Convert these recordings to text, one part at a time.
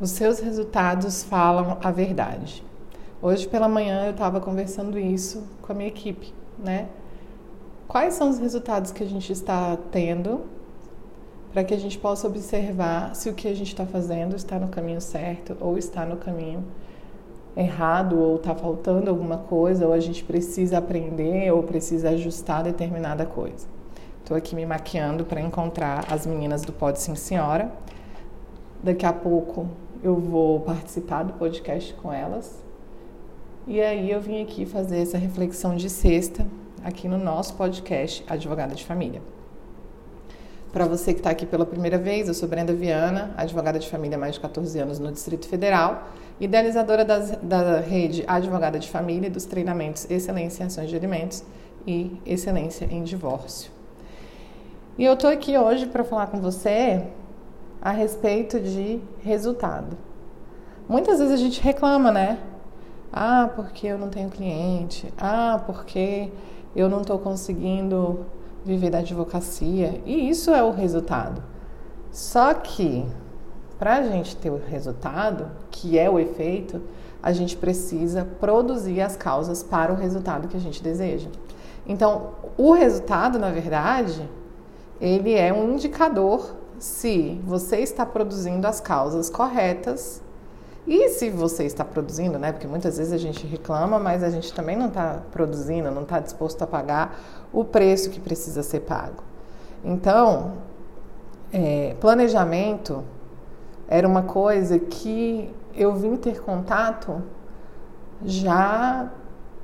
Os seus resultados falam a verdade. Hoje pela manhã eu estava conversando isso com a minha equipe, né? Quais são os resultados que a gente está tendo para que a gente possa observar se o que a gente está fazendo está no caminho certo ou está no caminho errado ou está faltando alguma coisa ou a gente precisa aprender ou precisa ajustar determinada coisa. Estou aqui me maquiando para encontrar as meninas do Pode Sim Senhora. Daqui a pouco eu vou participar do podcast com elas. E aí eu vim aqui fazer essa reflexão de sexta aqui no nosso podcast Advogada de Família. Para você que está aqui pela primeira vez, eu sou Brenda Viana, advogada de família há mais de 14 anos no Distrito Federal, idealizadora das, da rede Advogada de Família e dos treinamentos Excelência em Ações de Alimentos e Excelência em Divórcio. E eu estou aqui hoje para falar com você a respeito de resultado. Muitas vezes a gente reclama, né? Ah, porque eu não tenho cliente. Ah, porque eu não estou conseguindo viver da advocacia. E isso é o resultado. Só que, para a gente ter o resultado, que é o efeito, a gente precisa produzir as causas para o resultado que a gente deseja. Então, o resultado, na verdade, ele é um indicador se você está produzindo as causas corretas e se você está produzindo, né? Porque muitas vezes a gente reclama, mas a gente também não está produzindo, não está disposto a pagar o preço que precisa ser pago. Então, é, planejamento era uma coisa que eu vim ter contato já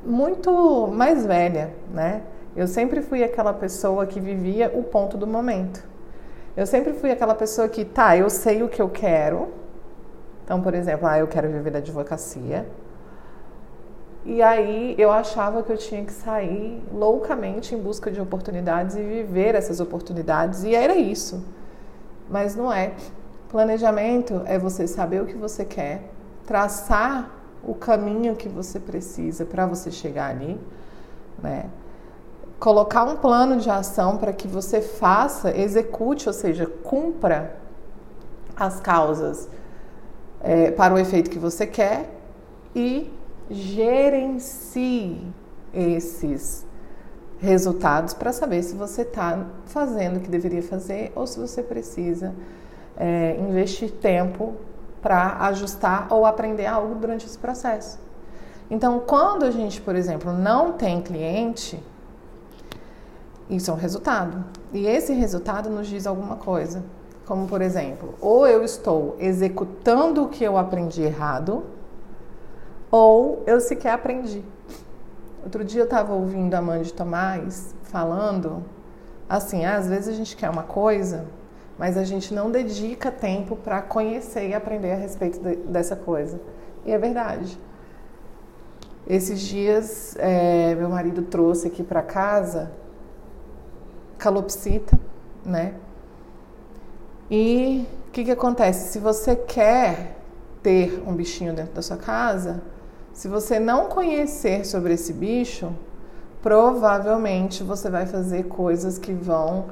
muito mais velha, né? Eu sempre fui aquela pessoa que vivia o ponto do momento. Eu sempre fui aquela pessoa que, tá, eu sei o que eu quero. Então, por exemplo, ah, eu quero viver da advocacia. E aí eu achava que eu tinha que sair loucamente em busca de oportunidades e viver essas oportunidades. E era isso. Mas não é. Planejamento é você saber o que você quer, traçar o caminho que você precisa para você chegar ali, né? Colocar um plano de ação para que você faça, execute, ou seja, cumpra as causas é, para o efeito que você quer e gerencie esses resultados para saber se você está fazendo o que deveria fazer ou se você precisa é, investir tempo para ajustar ou aprender algo durante esse processo. Então, quando a gente, por exemplo, não tem cliente, isso é um resultado. E esse resultado nos diz alguma coisa. Como, por exemplo, ou eu estou executando o que eu aprendi errado, ou eu sequer aprendi. Outro dia eu estava ouvindo a mãe de Tomás falando assim: ah, às vezes a gente quer uma coisa, mas a gente não dedica tempo para conhecer e aprender a respeito de, dessa coisa. E é verdade. Esses dias, é, meu marido trouxe aqui para casa calopsita, né? E o que, que acontece? Se você quer ter um bichinho dentro da sua casa, se você não conhecer sobre esse bicho, provavelmente você vai fazer coisas que vão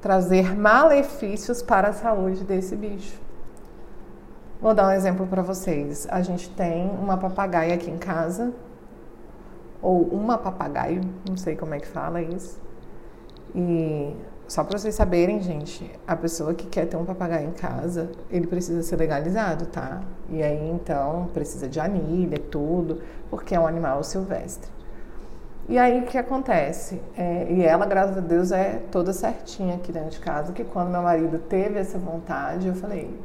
trazer malefícios para a saúde desse bicho. Vou dar um exemplo para vocês. A gente tem uma papagaia aqui em casa, ou uma papagaio, não sei como é que fala isso. E só para vocês saberem, gente, a pessoa que quer ter um papagaio em casa, ele precisa ser legalizado, tá? E aí então precisa de anilha, tudo, porque é um animal silvestre. E aí o que acontece? É, e ela, graças a Deus, é toda certinha aqui dentro de casa, que quando meu marido teve essa vontade, eu falei,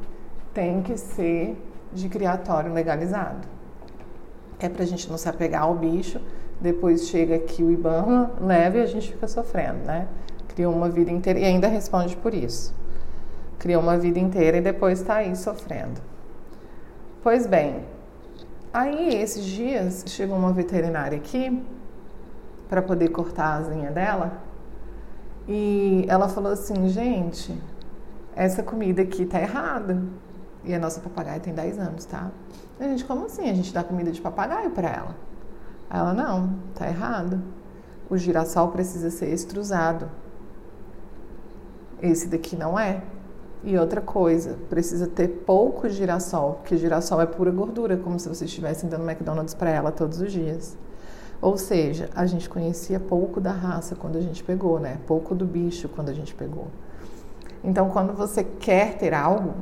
tem que ser de criatório legalizado. É pra gente não se apegar ao bicho, depois chega aqui o IBAMA, leva e a gente fica sofrendo, né? Criou uma vida inteira e ainda responde por isso. Criou uma vida inteira e depois está aí sofrendo. Pois bem, aí esses dias chegou uma veterinária aqui para poder cortar a asinha dela e ela falou assim: gente, essa comida aqui tá errada. E a nossa papagaia tem 10 anos, tá? A gente, como assim? A gente dá comida de papagaio para ela? Ela, não, tá errado. O girassol precisa ser extrusado. Esse daqui não é. E outra coisa, precisa ter pouco girassol, porque girassol é pura gordura, como se você estivesse dando McDonald's para ela todos os dias. Ou seja, a gente conhecia pouco da raça quando a gente pegou, né? Pouco do bicho quando a gente pegou. Então, quando você quer ter algo,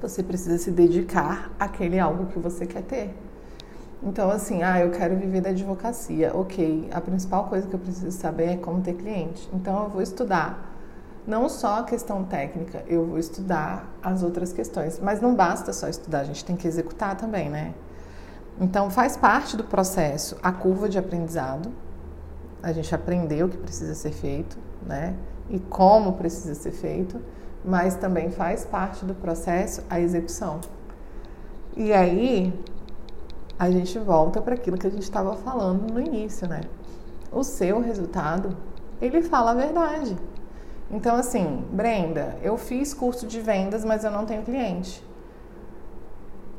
você precisa se dedicar àquele algo que você quer ter. Então, assim, ah, eu quero viver da advocacia. Ok, a principal coisa que eu preciso saber é como ter cliente. Então, eu vou estudar não só a questão técnica, eu vou estudar as outras questões. Mas não basta só estudar, a gente tem que executar também, né? Então, faz parte do processo a curva de aprendizado. A gente aprendeu o que precisa ser feito, né? E como precisa ser feito, mas também faz parte do processo a execução. E aí, a gente volta para aquilo que a gente estava falando no início, né? O seu resultado, ele fala a verdade. Então, assim, Brenda, eu fiz curso de vendas, mas eu não tenho cliente.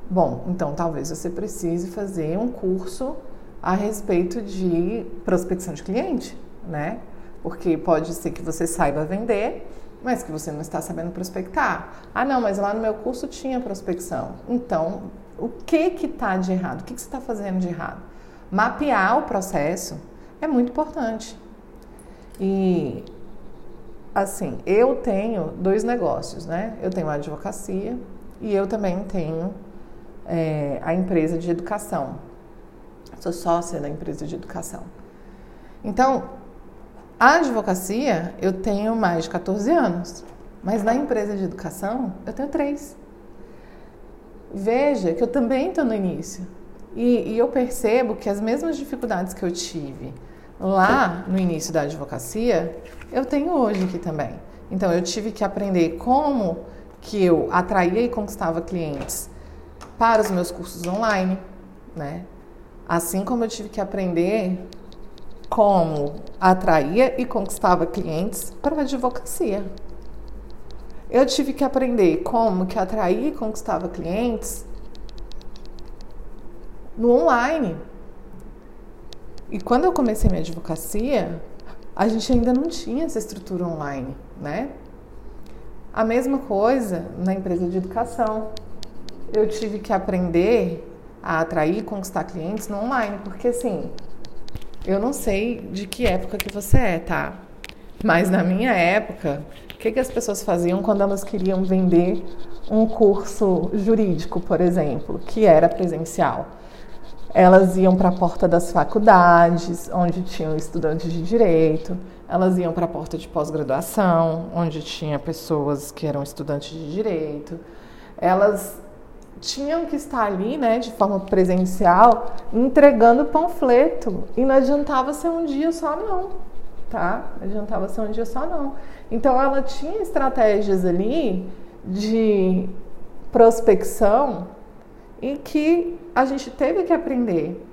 Bom, então talvez você precise fazer um curso a respeito de prospecção de cliente, né? Porque pode ser que você saiba vender, mas que você não está sabendo prospectar. Ah, não, mas lá no meu curso tinha prospecção. Então, o que que está de errado? O que, que você está fazendo de errado? Mapear o processo é muito importante. E assim, eu tenho dois negócios, né? Eu tenho a advocacia e eu também tenho é, a empresa de educação. Sou sócia da empresa de educação. Então, a advocacia eu tenho mais de 14 anos, mas na empresa de educação eu tenho três. Veja que eu também estou no início. E, e eu percebo que as mesmas dificuldades que eu tive lá no início da advocacia, eu tenho hoje aqui também. Então eu tive que aprender como que eu atraía e conquistava clientes para os meus cursos online, né? Assim como eu tive que aprender como atraía e conquistava clientes para a advocacia. Eu tive que aprender como que atraía e conquistava clientes no online. E quando eu comecei minha advocacia, a gente ainda não tinha essa estrutura online, né? A mesma coisa na empresa de educação. Eu tive que aprender a atrair e conquistar clientes no online, porque assim, eu não sei de que época que você é, tá? Mas na minha época, o que, que as pessoas faziam quando elas queriam vender um curso jurídico, por exemplo, que era presencial? Elas iam para a porta das faculdades, onde tinham estudantes de direito, elas iam para a porta de pós-graduação, onde tinha pessoas que eram estudantes de direito. Elas tinham que estar ali, né, de forma presencial, entregando panfleto. E não adiantava ser um dia só, não, tá? Não adiantava ser um dia só, não. Então, ela tinha estratégias ali de prospecção e que a gente teve que aprender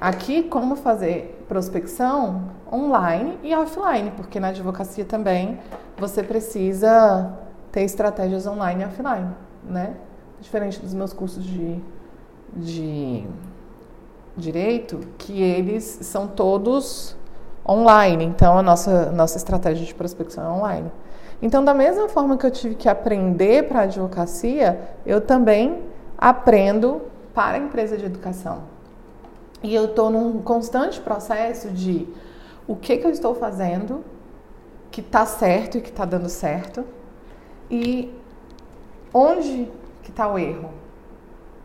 aqui como fazer prospecção online e offline, porque na advocacia também você precisa ter estratégias online e offline, né? Diferente dos meus cursos de, de direito, que eles são todos online, então a nossa, nossa estratégia de prospecção é online. Então, da mesma forma que eu tive que aprender para a advocacia, eu também aprendo para a empresa de educação. E eu estou num constante processo de o que, que eu estou fazendo que está certo e que está dando certo e onde que está o erro.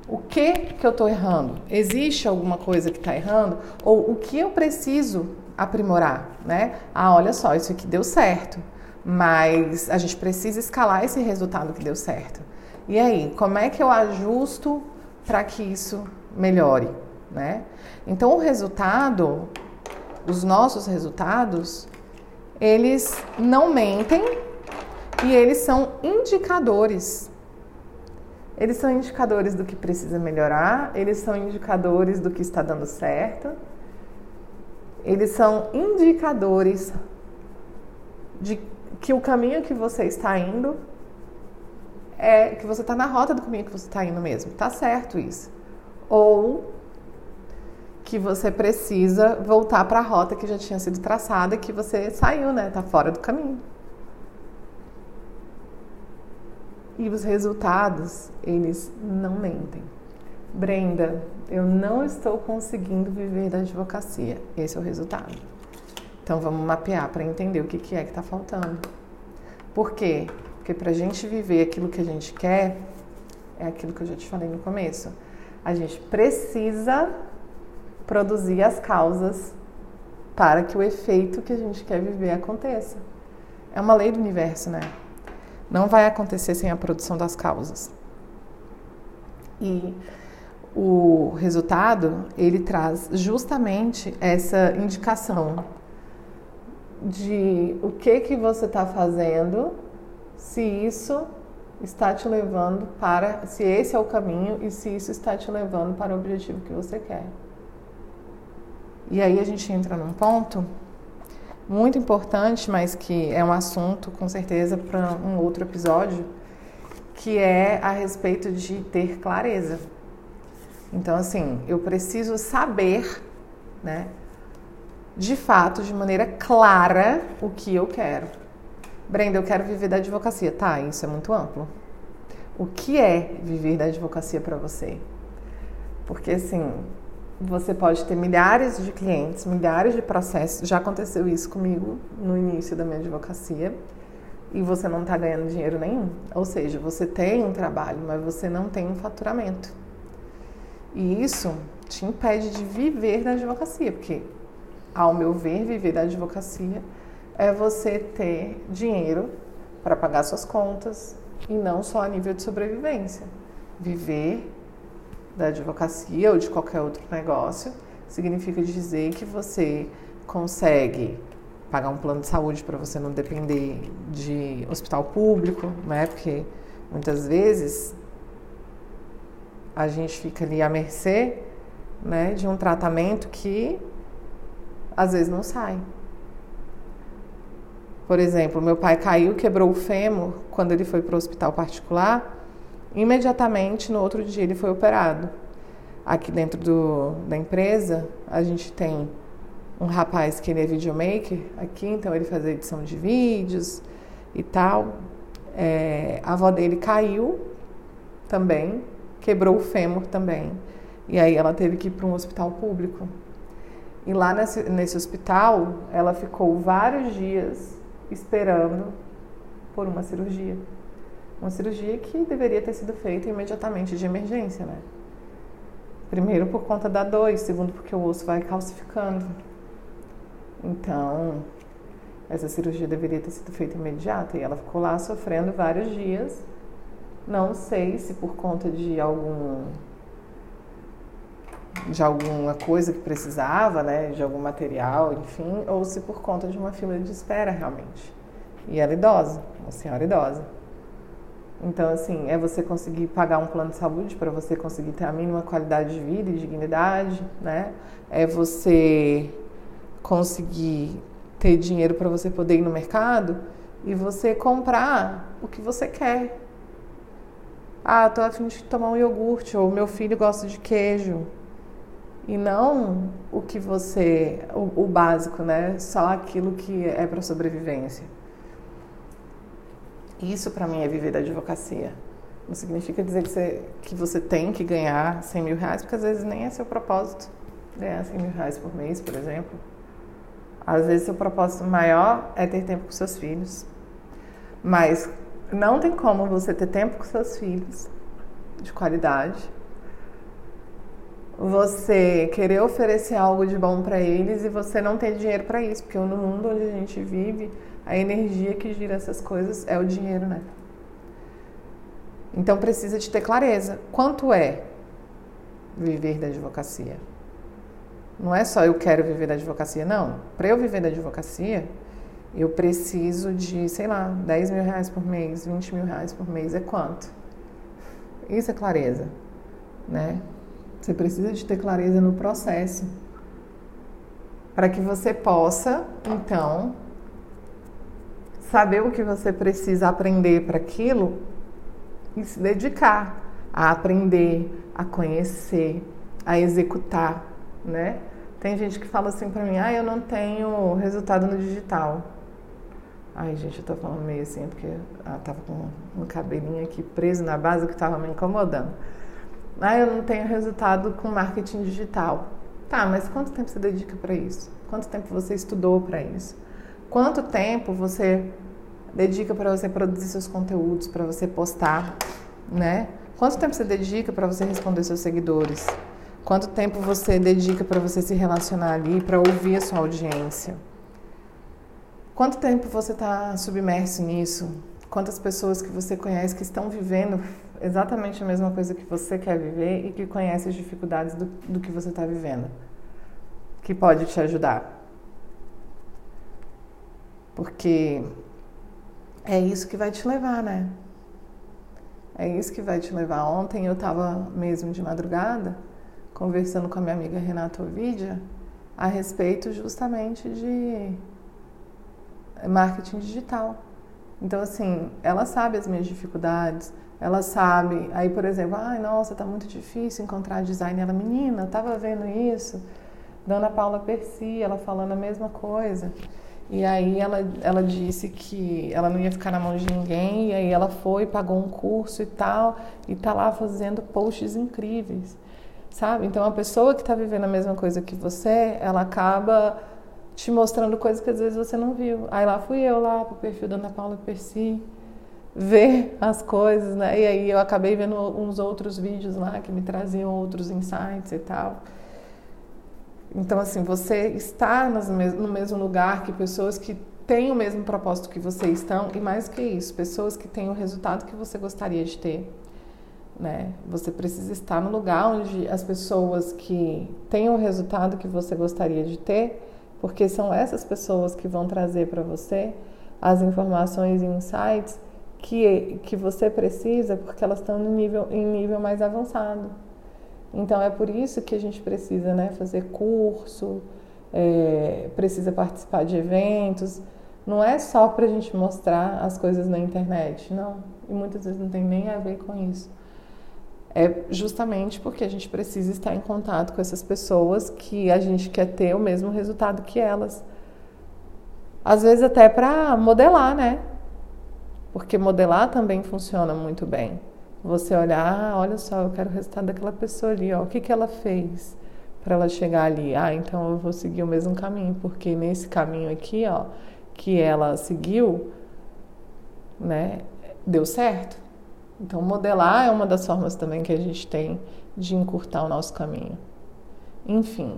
O que que eu estou errando? Existe alguma coisa que está errando? Ou o que eu preciso aprimorar, né? Ah, olha só, isso aqui deu certo, mas a gente precisa escalar esse resultado que deu certo. E aí, como é que eu ajusto para que isso melhore, né? Então, o resultado, os nossos resultados, eles não mentem e eles são indicadores. Eles são indicadores do que precisa melhorar, eles são indicadores do que está dando certo, eles são indicadores de que o caminho que você está indo é que você está na rota do caminho que você está indo mesmo. Tá certo isso. Ou que você precisa voltar para a rota que já tinha sido traçada, que você saiu, né? Tá fora do caminho. E os resultados, eles não mentem. Brenda, eu não estou conseguindo viver da advocacia. Esse é o resultado. Então vamos mapear para entender o que, que é que está faltando. Por quê? Porque para a gente viver aquilo que a gente quer, é aquilo que eu já te falei no começo. A gente precisa produzir as causas para que o efeito que a gente quer viver aconteça. É uma lei do universo, né? Não vai acontecer sem a produção das causas. E o resultado, ele traz justamente essa indicação de o que que você está fazendo, se isso está te levando para, se esse é o caminho e se isso está te levando para o objetivo que você quer. E aí a gente entra num ponto muito importante, mas que é um assunto com certeza para um outro episódio, que é a respeito de ter clareza. Então, assim, eu preciso saber, né, de fato, de maneira clara, o que eu quero. Brenda, eu quero viver da advocacia. Tá, isso é muito amplo. O que é viver da advocacia para você? Porque, assim, você pode ter milhares de clientes, milhares de processos. Já aconteceu isso comigo no início da minha advocacia e você não está ganhando dinheiro nenhum. Ou seja, você tem um trabalho, mas você não tem um faturamento. E isso te impede de viver da advocacia, porque, ao meu ver, viver da advocacia é você ter dinheiro para pagar suas contas e não só a nível de sobrevivência. Viver da advocacia ou de qualquer outro negócio, significa dizer que você consegue pagar um plano de saúde para você não depender de hospital público, né? Porque muitas vezes a gente fica ali à mercê, né, de um tratamento que às vezes não sai. Por exemplo, meu pai caiu, quebrou o fêmur quando ele foi para o hospital particular Imediatamente no outro dia ele foi operado. Aqui dentro do, da empresa a gente tem um rapaz que ele é videomaker aqui, então ele faz edição de vídeos e tal. É, a avó dele caiu também, quebrou o fêmur também. E aí ela teve que ir para um hospital público. E lá nesse, nesse hospital, ela ficou vários dias esperando por uma cirurgia. Uma cirurgia que deveria ter sido feita imediatamente de emergência, né? Primeiro por conta da dor e segundo porque o osso vai calcificando. Então, essa cirurgia deveria ter sido feita imediata e ela ficou lá sofrendo vários dias. Não sei se por conta de algum de alguma coisa que precisava, né, de algum material, enfim, ou se por conta de uma fila de espera realmente. E ela é idosa, uma senhora idosa. Então, assim, é você conseguir pagar um plano de saúde para você conseguir ter a mínima qualidade de vida e dignidade, né? É você conseguir ter dinheiro para você poder ir no mercado e você comprar o que você quer. Ah, tô afim de tomar um iogurte, ou meu filho gosta de queijo. E não o que você, o, o básico, né? Só aquilo que é para sobrevivência. Isso para mim é viver da advocacia. Não significa dizer que você, que você tem que ganhar 100 mil reais, porque às vezes nem é seu propósito ganhar 100 mil reais por mês, por exemplo. Às vezes seu propósito maior é ter tempo com seus filhos. Mas não tem como você ter tempo com seus filhos de qualidade, você querer oferecer algo de bom para eles e você não ter dinheiro para isso, porque no mundo onde a gente vive, a energia que gira essas coisas é o dinheiro, né? Então precisa de ter clareza. Quanto é viver da advocacia? Não é só eu quero viver da advocacia, não. Para eu viver da advocacia, eu preciso de, sei lá, 10 mil reais por mês, 20 mil reais por mês. É quanto? Isso é clareza, né? Você precisa de ter clareza no processo para que você possa, então, saber o que você precisa aprender para aquilo e se dedicar a aprender, a conhecer, a executar, né? Tem gente que fala assim para mim: "Ah, eu não tenho resultado no digital". Ai, gente, eu tô falando meio assim, porque ela tava com um cabelinho aqui preso na base que tava me incomodando. Ah, eu não tenho resultado com marketing digital. Tá, mas quanto tempo você dedica para isso? Quanto tempo você estudou para isso? Quanto tempo você dedica para você produzir seus conteúdos, para você postar, né? Quanto tempo você dedica para você responder seus seguidores? Quanto tempo você dedica para você se relacionar ali, para ouvir a sua audiência? Quanto tempo você está submerso nisso? Quantas pessoas que você conhece que estão vivendo exatamente a mesma coisa que você quer viver e que conhece as dificuldades do, do que você está vivendo? Que pode te ajudar. Porque é isso que vai te levar, né? É isso que vai te levar. Ontem eu estava mesmo de madrugada conversando com a minha amiga Renata Ovidia a respeito justamente de marketing digital. Então, assim, ela sabe as minhas dificuldades, ela sabe. Aí, por exemplo, ai, nossa, tá muito difícil encontrar design. Ela, menina, tava vendo isso. Dona Paula Percy, ela falando a mesma coisa. E aí ela, ela disse que ela não ia ficar na mão de ninguém, e aí ela foi, pagou um curso e tal, e tá lá fazendo posts incríveis, sabe? Então a pessoa que está vivendo a mesma coisa que você, ela acaba te mostrando coisas que às vezes você não viu. Aí lá fui eu lá pro perfil da Ana Paula Percy ver as coisas, né? E aí eu acabei vendo uns outros vídeos lá que me traziam outros insights e tal. Então, assim, você está no mesmo lugar que pessoas que têm o mesmo propósito que você estão, e mais que isso, pessoas que têm o resultado que você gostaria de ter. Né? Você precisa estar no lugar onde as pessoas que têm o resultado que você gostaria de ter porque são essas pessoas que vão trazer para você as informações e insights que, que você precisa, porque elas estão no nível, em nível mais avançado. Então é por isso que a gente precisa né, fazer curso, é, precisa participar de eventos. Não é só para a gente mostrar as coisas na internet, não. E muitas vezes não tem nem a ver com isso é justamente porque a gente precisa estar em contato com essas pessoas que a gente quer ter o mesmo resultado que elas. Às vezes até para modelar, né? Porque modelar também funciona muito bem. Você olhar, ah, olha só, eu quero o resultado daquela pessoa ali, ó, o que, que ela fez para ela chegar ali? Ah, então eu vou seguir o mesmo caminho, porque nesse caminho aqui, ó, que ela seguiu, né, deu certo. Então, modelar é uma das formas também que a gente tem de encurtar o nosso caminho. Enfim,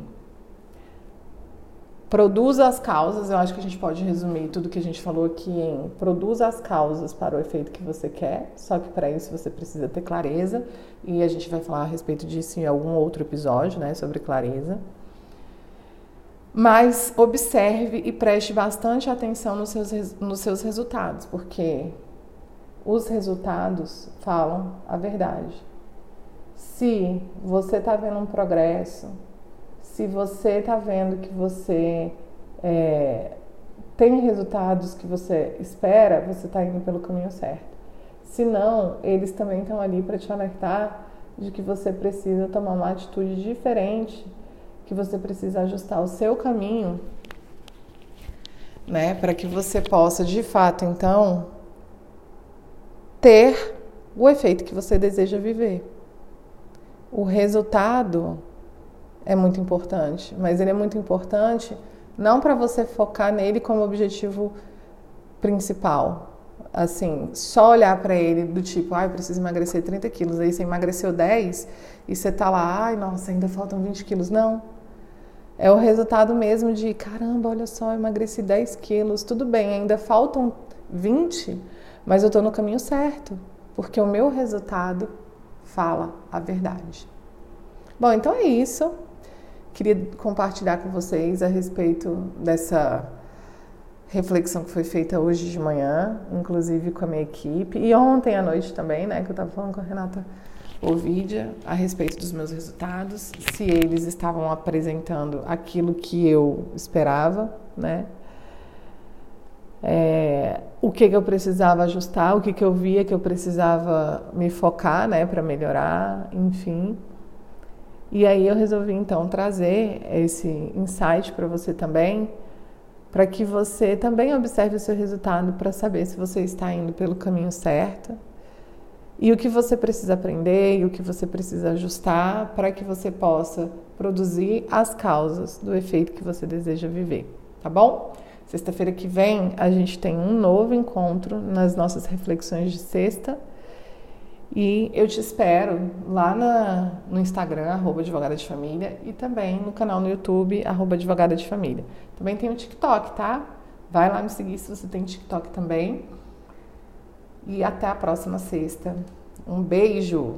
produza as causas. Eu acho que a gente pode resumir tudo que a gente falou aqui em produza as causas para o efeito que você quer. Só que para isso você precisa ter clareza e a gente vai falar a respeito disso em algum outro episódio, né, sobre clareza. Mas observe e preste bastante atenção nos seus, nos seus resultados, porque os resultados falam a verdade. Se você está vendo um progresso, se você está vendo que você é, tem resultados que você espera, você está indo pelo caminho certo. Se não, eles também estão ali para te alertar de que você precisa tomar uma atitude diferente, que você precisa ajustar o seu caminho, né, para que você possa de fato então ter o efeito que você deseja viver. O resultado é muito importante, mas ele é muito importante não para você focar nele como objetivo principal. Assim, só olhar para ele do tipo, ai, ah, preciso emagrecer 30 quilos, aí você emagreceu 10 e você tá lá, ai, nossa, ainda faltam 20 quilos. Não. É o resultado mesmo de, caramba, olha só, emagreci 10 quilos, tudo bem, ainda faltam 20, mas eu estou no caminho certo, porque o meu resultado fala a verdade. Bom, então é isso. Queria compartilhar com vocês a respeito dessa reflexão que foi feita hoje de manhã, inclusive com a minha equipe, e ontem à noite também, né, que eu estava falando com a Renata Ovidia a respeito dos meus resultados, se eles estavam apresentando aquilo que eu esperava, né, é, o que, que eu precisava ajustar, o que, que eu via que eu precisava me focar né, para melhorar, enfim. E aí eu resolvi então trazer esse insight para você também, para que você também observe o seu resultado para saber se você está indo pelo caminho certo e o que você precisa aprender e o que você precisa ajustar para que você possa produzir as causas do efeito que você deseja viver, tá bom? Sexta-feira que vem a gente tem um novo encontro nas nossas reflexões de sexta. E eu te espero lá na, no Instagram, arroba advogada de família, e também no canal no YouTube, arroba advogada de família. Também tem o TikTok, tá? Vai lá me seguir se você tem TikTok também. E até a próxima sexta. Um beijo!